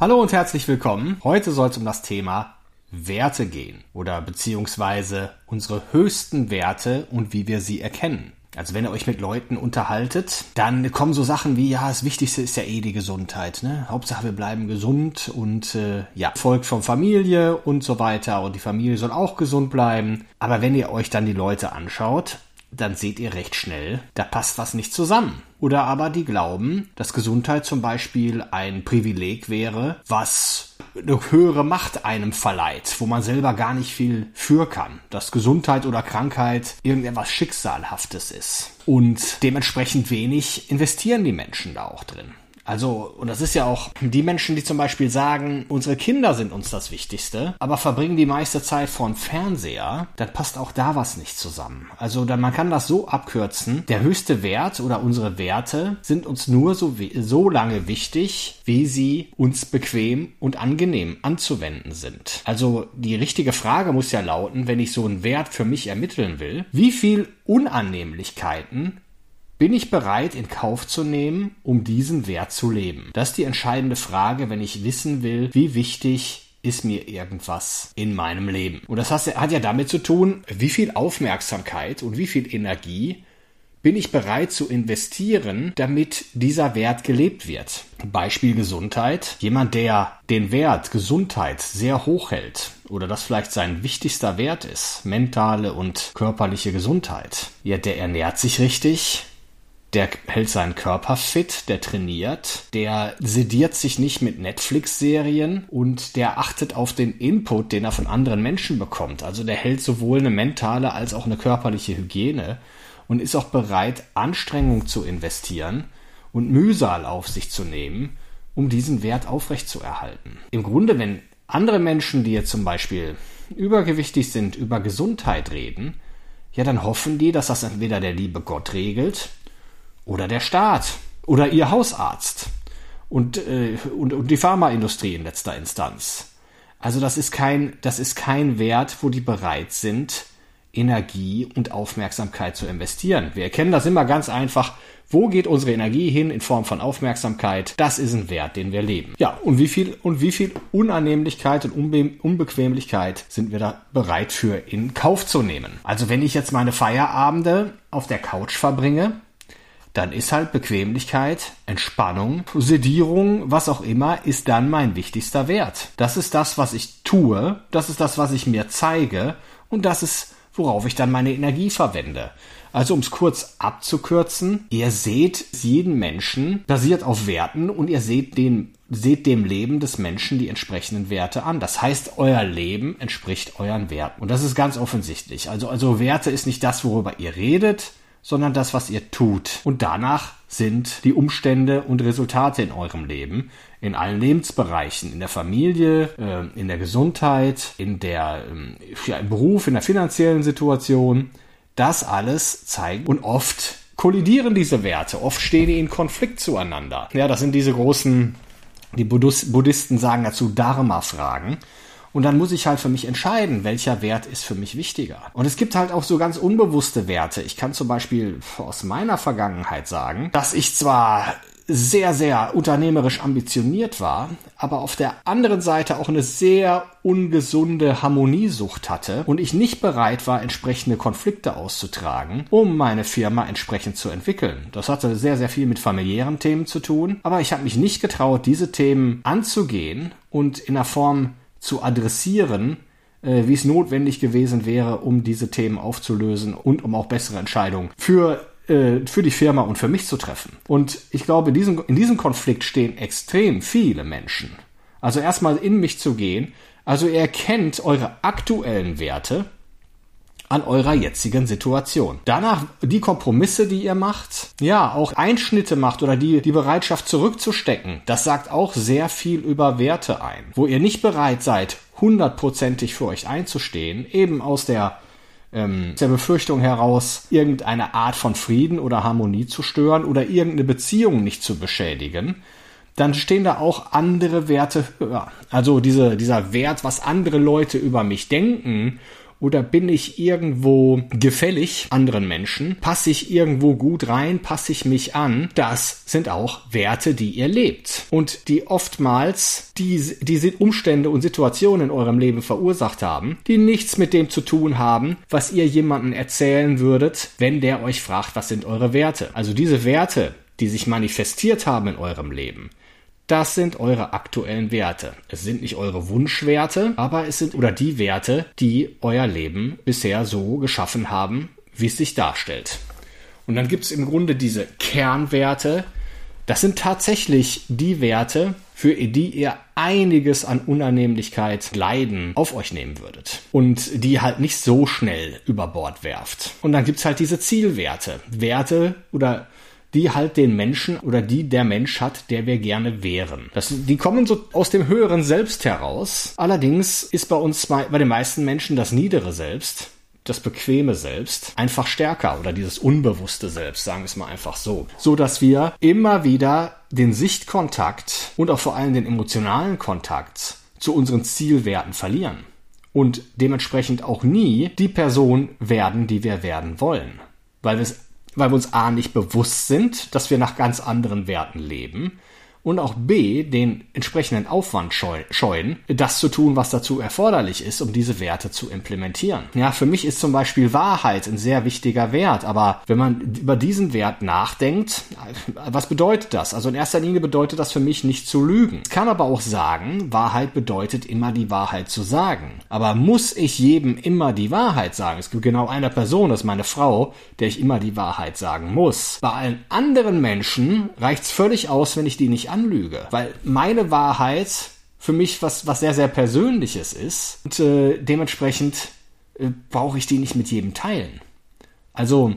Hallo und herzlich willkommen. Heute soll es um das Thema Werte gehen oder beziehungsweise unsere höchsten Werte und wie wir sie erkennen. Also wenn ihr euch mit Leuten unterhaltet, dann kommen so Sachen wie, ja, das Wichtigste ist ja eh die Gesundheit. Ne? Hauptsache wir bleiben gesund und äh, ja, folgt von Familie und so weiter und die Familie soll auch gesund bleiben. Aber wenn ihr euch dann die Leute anschaut, dann seht ihr recht schnell, da passt was nicht zusammen. Oder aber die glauben, dass Gesundheit zum Beispiel ein Privileg wäre, was eine höhere Macht einem verleiht, wo man selber gar nicht viel für kann. Dass Gesundheit oder Krankheit irgendetwas Schicksalhaftes ist. Und dementsprechend wenig investieren die Menschen da auch drin. Also, und das ist ja auch die Menschen, die zum Beispiel sagen, unsere Kinder sind uns das Wichtigste, aber verbringen die meiste Zeit vor dem Fernseher, dann passt auch da was nicht zusammen. Also, dann, man kann das so abkürzen, der höchste Wert oder unsere Werte sind uns nur so, so lange wichtig, wie sie uns bequem und angenehm anzuwenden sind. Also, die richtige Frage muss ja lauten, wenn ich so einen Wert für mich ermitteln will, wie viel Unannehmlichkeiten bin ich bereit in Kauf zu nehmen, um diesen Wert zu leben? Das ist die entscheidende Frage, wenn ich wissen will, wie wichtig ist mir irgendwas in meinem Leben. Und das hat ja damit zu tun, wie viel Aufmerksamkeit und wie viel Energie bin ich bereit zu investieren, damit dieser Wert gelebt wird. Beispiel Gesundheit. Jemand, der den Wert Gesundheit sehr hoch hält oder das vielleicht sein wichtigster Wert ist, mentale und körperliche Gesundheit, ja, der ernährt sich richtig, der hält seinen Körper fit, der trainiert, der sediert sich nicht mit Netflix-Serien und der achtet auf den Input, den er von anderen Menschen bekommt. Also der hält sowohl eine mentale als auch eine körperliche Hygiene und ist auch bereit, Anstrengung zu investieren und Mühsal auf sich zu nehmen, um diesen Wert aufrechtzuerhalten. Im Grunde, wenn andere Menschen, die jetzt zum Beispiel übergewichtig sind, über Gesundheit reden, ja, dann hoffen die, dass das entweder der liebe Gott regelt oder der Staat oder ihr Hausarzt und, äh, und, und die Pharmaindustrie in letzter Instanz. Also das ist kein, das ist kein Wert, wo die bereit sind, Energie und Aufmerksamkeit zu investieren. Wir erkennen das immer ganz einfach. Wo geht unsere Energie hin in Form von Aufmerksamkeit? Das ist ein Wert, den wir leben. Ja, und wie viel, und wie viel Unannehmlichkeit und Unbe Unbequemlichkeit sind wir da bereit für in Kauf zu nehmen? Also wenn ich jetzt meine Feierabende auf der Couch verbringe, dann ist halt Bequemlichkeit, Entspannung, Sedierung, was auch immer, ist dann mein wichtigster Wert. Das ist das, was ich tue, das ist das, was ich mir zeige und das ist, worauf ich dann meine Energie verwende. Also um es kurz abzukürzen, ihr seht jeden Menschen basiert auf Werten und ihr seht den seht dem Leben des Menschen die entsprechenden Werte an. Das heißt, euer Leben entspricht euren Werten. Und das ist ganz offensichtlich. Also, also Werte ist nicht das, worüber ihr redet, sondern das, was ihr tut. Und danach sind die Umstände und Resultate in eurem Leben, in allen Lebensbereichen, in der Familie, äh, in der Gesundheit, in der, ähm, ja, im Beruf, in der finanziellen Situation. Das alles zeigt und oft kollidieren diese Werte, oft stehen die in Konflikt zueinander. Ja, das sind diese großen, die Buddhisten sagen dazu Dharma-Fragen. Und dann muss ich halt für mich entscheiden, welcher Wert ist für mich wichtiger. Und es gibt halt auch so ganz unbewusste Werte. Ich kann zum Beispiel aus meiner Vergangenheit sagen, dass ich zwar sehr, sehr unternehmerisch ambitioniert war, aber auf der anderen Seite auch eine sehr ungesunde Harmoniesucht hatte und ich nicht bereit war, entsprechende Konflikte auszutragen, um meine Firma entsprechend zu entwickeln. Das hatte sehr, sehr viel mit familiären Themen zu tun, aber ich habe mich nicht getraut, diese Themen anzugehen und in einer Form zu adressieren, äh, wie es notwendig gewesen wäre, um diese Themen aufzulösen und um auch bessere Entscheidungen für äh, für die Firma und für mich zu treffen. Und ich glaube, in diesem, in diesem Konflikt stehen extrem viele Menschen. Also erstmal in mich zu gehen. Also ihr erkennt eure aktuellen Werte, an eurer jetzigen Situation. Danach die Kompromisse, die ihr macht, ja, auch Einschnitte macht oder die, die Bereitschaft zurückzustecken, das sagt auch sehr viel über Werte ein. Wo ihr nicht bereit seid, hundertprozentig für euch einzustehen, eben aus der ähm, der Befürchtung heraus, irgendeine Art von Frieden oder Harmonie zu stören oder irgendeine Beziehung nicht zu beschädigen, dann stehen da auch andere Werte höher. Also diese, dieser Wert, was andere Leute über mich denken oder bin ich irgendwo gefällig anderen Menschen? Passe ich irgendwo gut rein? Passe ich mich an? Das sind auch Werte, die ihr lebt. Und die oftmals die, diese Umstände und Situationen in eurem Leben verursacht haben, die nichts mit dem zu tun haben, was ihr jemandem erzählen würdet, wenn der euch fragt, was sind eure Werte. Also diese Werte, die sich manifestiert haben in eurem Leben, das sind eure aktuellen Werte. Es sind nicht eure Wunschwerte, aber es sind oder die Werte, die euer Leben bisher so geschaffen haben, wie es sich darstellt. Und dann gibt es im Grunde diese Kernwerte. Das sind tatsächlich die Werte, für die ihr einiges an Unannehmlichkeit, Leiden auf euch nehmen würdet. Und die halt nicht so schnell über Bord werft. Und dann gibt es halt diese Zielwerte. Werte oder die halt den Menschen oder die der Mensch hat, der wir gerne wären. Das, die kommen so aus dem höheren Selbst heraus. Allerdings ist bei uns bei den meisten Menschen das niedere Selbst das bequeme Selbst einfach stärker oder dieses unbewusste Selbst, sagen wir es mal einfach so, so dass wir immer wieder den Sichtkontakt und auch vor allem den emotionalen Kontakt zu unseren Zielwerten verlieren und dementsprechend auch nie die Person werden, die wir werden wollen, weil wir es weil wir uns A nicht bewusst sind, dass wir nach ganz anderen Werten leben und auch B, den entsprechenden Aufwand scheuen, das zu tun, was dazu erforderlich ist, um diese Werte zu implementieren. Ja, für mich ist zum Beispiel Wahrheit ein sehr wichtiger Wert, aber wenn man über diesen Wert nachdenkt, was bedeutet das? Also in erster Linie bedeutet das für mich nicht zu lügen. Ich kann aber auch sagen, Wahrheit bedeutet immer die Wahrheit zu sagen. Aber muss ich jedem immer die Wahrheit sagen? Es gibt genau eine Person, das ist meine Frau, der ich immer die Wahrheit sagen muss. Bei allen anderen Menschen reicht es völlig aus, wenn ich die nicht anlüge. Weil meine Wahrheit für mich was, was sehr, sehr Persönliches ist. Und äh, dementsprechend äh, brauche ich die nicht mit jedem teilen. Also,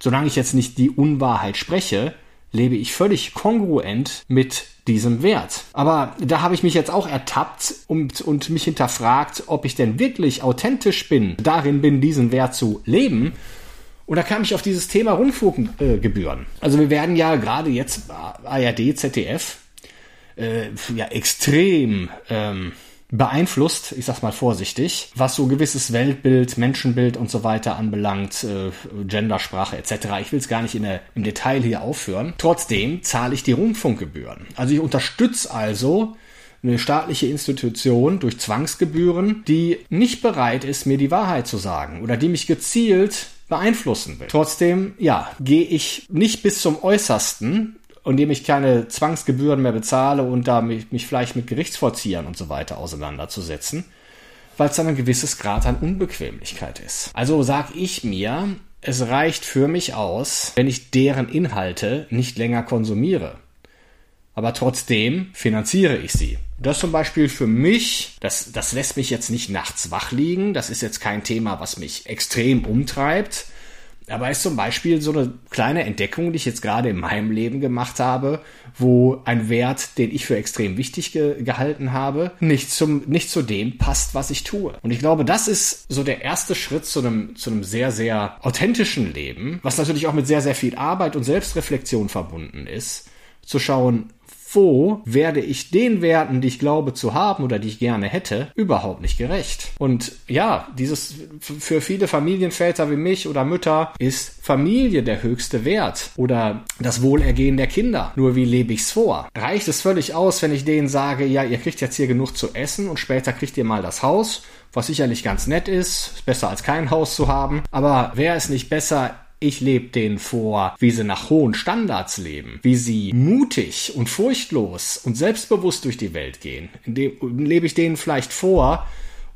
solange ich jetzt nicht die Unwahrheit spreche, lebe ich völlig kongruent mit diesem Wert. Aber da habe ich mich jetzt auch ertappt und, und mich hinterfragt, ob ich denn wirklich authentisch bin, darin bin, diesen Wert zu leben und da kam ich auf dieses Thema Rundfunkgebühren. Äh, also wir werden ja gerade jetzt ARD, ZDF äh, ja extrem ähm, beeinflusst, ich sag's mal vorsichtig, was so gewisses Weltbild, Menschenbild und so weiter anbelangt, äh, Gendersprache etc. Ich will es gar nicht in der, im Detail hier aufführen. Trotzdem zahle ich die Rundfunkgebühren. Also ich unterstütze also eine staatliche Institution durch Zwangsgebühren, die nicht bereit ist, mir die Wahrheit zu sagen oder die mich gezielt beeinflussen will. Trotzdem, ja, gehe ich nicht bis zum Äußersten, indem ich keine Zwangsgebühren mehr bezahle und da mich, mich vielleicht mit Gerichtsvollziehern und so weiter auseinanderzusetzen, weil es dann ein gewisses Grad an Unbequemlichkeit ist. Also sag ich mir, es reicht für mich aus, wenn ich deren Inhalte nicht länger konsumiere. Aber trotzdem finanziere ich sie. Das zum Beispiel für mich, das, das lässt mich jetzt nicht nachts wach liegen. Das ist jetzt kein Thema, was mich extrem umtreibt. Aber ist zum Beispiel so eine kleine Entdeckung, die ich jetzt gerade in meinem Leben gemacht habe, wo ein Wert, den ich für extrem wichtig ge gehalten habe, nicht zum, nicht zu dem passt, was ich tue. Und ich glaube, das ist so der erste Schritt zu einem, zu einem sehr, sehr authentischen Leben, was natürlich auch mit sehr, sehr viel Arbeit und Selbstreflexion verbunden ist, zu schauen, wo werde ich den Werten, die ich glaube zu haben oder die ich gerne hätte, überhaupt nicht gerecht. Und ja, dieses für viele Familienväter wie mich oder Mütter ist Familie der höchste Wert oder das Wohlergehen der Kinder. Nur wie lebe ich's vor? Reicht es völlig aus, wenn ich denen sage, ja, ihr kriegt jetzt hier genug zu essen und später kriegt ihr mal das Haus? was sicherlich ganz nett ist, ist besser als kein Haus zu haben, aber wäre es nicht besser, ich lebe denen vor, wie sie nach hohen Standards leben, wie sie mutig und furchtlos und selbstbewusst durch die Welt gehen. Lebe ich denen vielleicht vor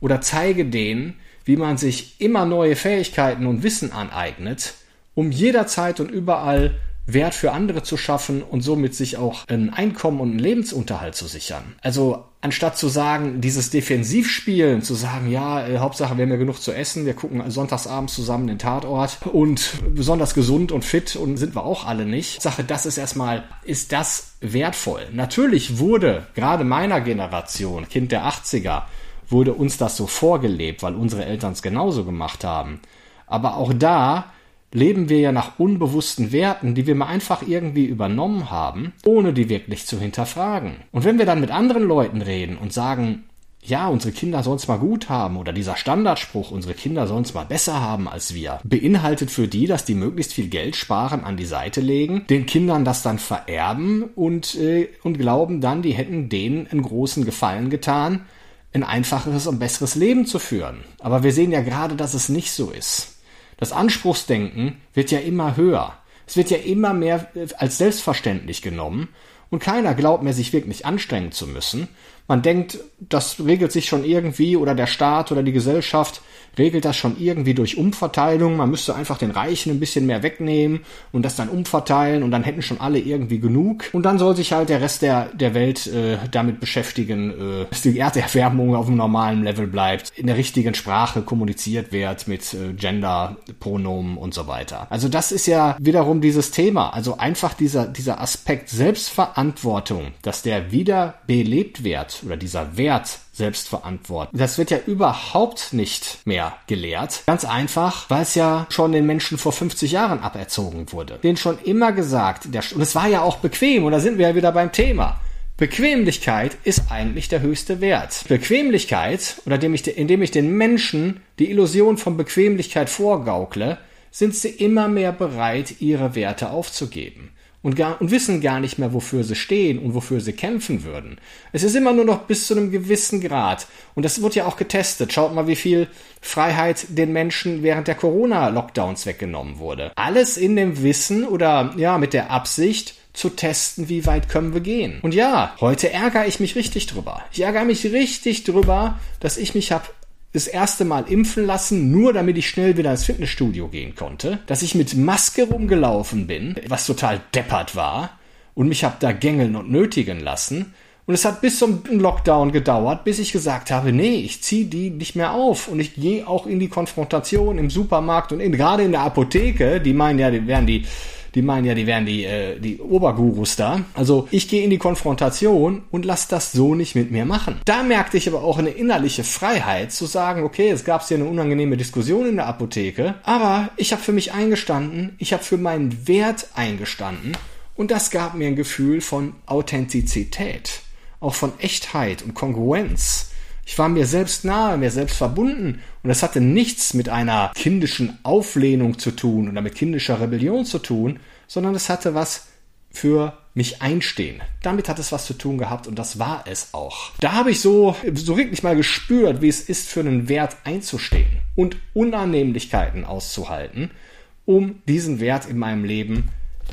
oder zeige denen, wie man sich immer neue Fähigkeiten und Wissen aneignet, um jederzeit und überall Wert für andere zu schaffen und somit sich auch ein Einkommen und einen Lebensunterhalt zu sichern. Also anstatt zu sagen, dieses Defensivspielen, zu sagen, ja, äh, Hauptsache wir haben ja genug zu essen, wir gucken sonntagsabends zusammen den Tatort und besonders gesund und fit und sind wir auch alle nicht. Sache, das ist erstmal, ist das wertvoll. Natürlich wurde gerade meiner Generation, Kind der 80er, wurde uns das so vorgelebt, weil unsere Eltern es genauso gemacht haben. Aber auch da leben wir ja nach unbewussten Werten, die wir mal einfach irgendwie übernommen haben, ohne die wirklich zu hinterfragen. Und wenn wir dann mit anderen Leuten reden und sagen, ja, unsere Kinder sollen es mal gut haben oder dieser Standardspruch, unsere Kinder sollen es mal besser haben als wir, beinhaltet für die, dass die möglichst viel Geld sparen, an die Seite legen, den Kindern das dann vererben und, äh, und glauben dann, die hätten denen einen großen Gefallen getan, ein einfacheres und besseres Leben zu führen. Aber wir sehen ja gerade, dass es nicht so ist. Das Anspruchsdenken wird ja immer höher. Es wird ja immer mehr äh, als selbstverständlich genommen und keiner glaubt mehr, sich wirklich anstrengen zu müssen. Man denkt, das regelt sich schon irgendwie oder der Staat oder die Gesellschaft regelt das schon irgendwie durch Umverteilung. Man müsste einfach den Reichen ein bisschen mehr wegnehmen und das dann umverteilen und dann hätten schon alle irgendwie genug. Und dann soll sich halt der Rest der, der Welt äh, damit beschäftigen, äh, dass die Erderwärmung auf einem normalen Level bleibt, in der richtigen Sprache kommuniziert wird mit äh, Gender-Pronomen und so weiter. Also das ist ja wiederum dieses Thema. Also einfach dieser, dieser Aspekt Selbstverantwortung, dass der wieder belebt wird oder dieser Wert Selbstverantwortung. Das wird ja überhaupt nicht mehr gelehrt. Ganz einfach, weil es ja schon den Menschen vor 50 Jahren aberzogen wurde. Den schon immer gesagt, der, und es war ja auch bequem, und da sind wir ja wieder beim Thema. Bequemlichkeit ist eigentlich der höchste Wert. Bequemlichkeit, oder indem ich, indem ich den Menschen die Illusion von Bequemlichkeit vorgaukle, sind sie immer mehr bereit, ihre Werte aufzugeben und, gar, und wissen gar nicht mehr, wofür sie stehen und wofür sie kämpfen würden. Es ist immer nur noch bis zu einem gewissen Grad. Und das wird ja auch getestet. Schaut mal, wie viel Freiheit den Menschen während der Corona-Lockdowns weggenommen wurde. Alles in dem Wissen oder ja, mit der Absicht, zu testen, wie weit können wir gehen. Und ja, heute ärgere ich mich richtig drüber. Ich ärgere mich richtig drüber, dass ich mich habe das erste Mal impfen lassen, nur damit ich schnell wieder ins Fitnessstudio gehen konnte, dass ich mit Maske rumgelaufen bin, was total deppert war, und mich hab da gängeln und nötigen lassen. Und es hat bis zum Lockdown gedauert, bis ich gesagt habe, nee, ich ziehe die nicht mehr auf. Und ich gehe auch in die Konfrontation im Supermarkt und in, gerade in der Apotheke, die meinen ja, die werden die die meinen ja, die wären die, äh, die Obergurus da. Also ich gehe in die Konfrontation und lass das so nicht mit mir machen. Da merkte ich aber auch eine innerliche Freiheit zu sagen, okay, es gab hier eine unangenehme Diskussion in der Apotheke, aber ich habe für mich eingestanden, ich habe für meinen Wert eingestanden und das gab mir ein Gefühl von Authentizität, auch von Echtheit und Kongruenz. Ich war mir selbst nahe, mir selbst verbunden und das hatte nichts mit einer kindischen Auflehnung zu tun oder mit kindischer Rebellion zu tun, sondern es hatte was für mich einstehen. Damit hat es was zu tun gehabt und das war es auch. Da habe ich so, so wirklich mal gespürt, wie es ist, für einen Wert einzustehen und Unannehmlichkeiten auszuhalten, um diesen Wert in meinem Leben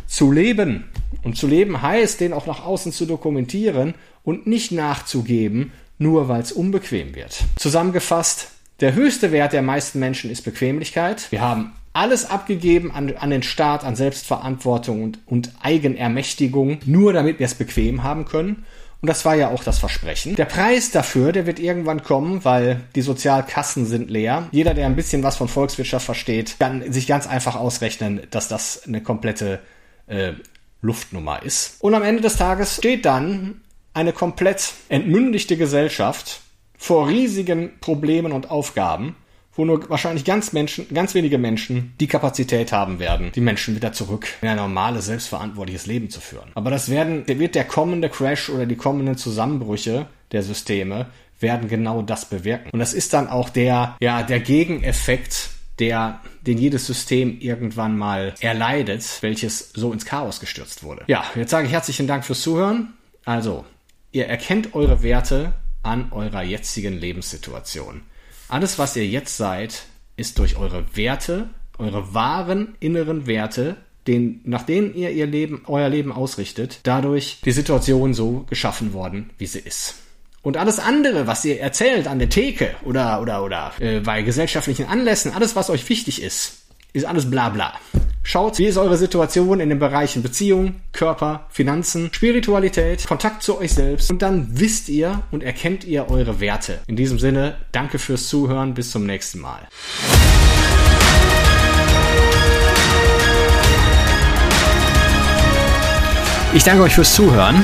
zu leben. Und zu leben heißt, den auch nach außen zu dokumentieren und nicht nachzugeben, nur weil es unbequem wird. Zusammengefasst, der höchste Wert der meisten Menschen ist Bequemlichkeit. Wir haben alles abgegeben an, an den Staat, an Selbstverantwortung und, und Eigenermächtigung, nur damit wir es bequem haben können. Und das war ja auch das Versprechen. Der Preis dafür, der wird irgendwann kommen, weil die Sozialkassen sind leer. Jeder, der ein bisschen was von Volkswirtschaft versteht, kann sich ganz einfach ausrechnen, dass das eine komplette äh, Luftnummer ist. Und am Ende des Tages steht dann eine komplett entmündigte Gesellschaft vor riesigen Problemen und Aufgaben, wo nur wahrscheinlich ganz Menschen, ganz wenige Menschen die Kapazität haben werden, die Menschen wieder zurück in ein normales, selbstverantwortliches Leben zu führen. Aber das werden, der wird der kommende Crash oder die kommenden Zusammenbrüche der Systeme werden genau das bewirken. Und das ist dann auch der, ja, der Gegeneffekt, der, den jedes System irgendwann mal erleidet, welches so ins Chaos gestürzt wurde. Ja, jetzt sage ich herzlichen Dank fürs Zuhören. Also, Ihr erkennt eure Werte an eurer jetzigen Lebenssituation. Alles, was ihr jetzt seid, ist durch eure Werte, eure wahren inneren Werte, den, nach denen ihr ihr Leben, euer Leben ausrichtet, dadurch die Situation so geschaffen worden, wie sie ist. Und alles andere, was ihr erzählt an der Theke oder oder oder äh, bei gesellschaftlichen Anlässen, alles, was euch wichtig ist, ist alles bla bla. Schaut, wie ist eure Situation in den Bereichen Beziehung, Körper, Finanzen, Spiritualität, Kontakt zu euch selbst und dann wisst ihr und erkennt ihr eure Werte. In diesem Sinne, danke fürs Zuhören, bis zum nächsten Mal. Ich danke euch fürs Zuhören.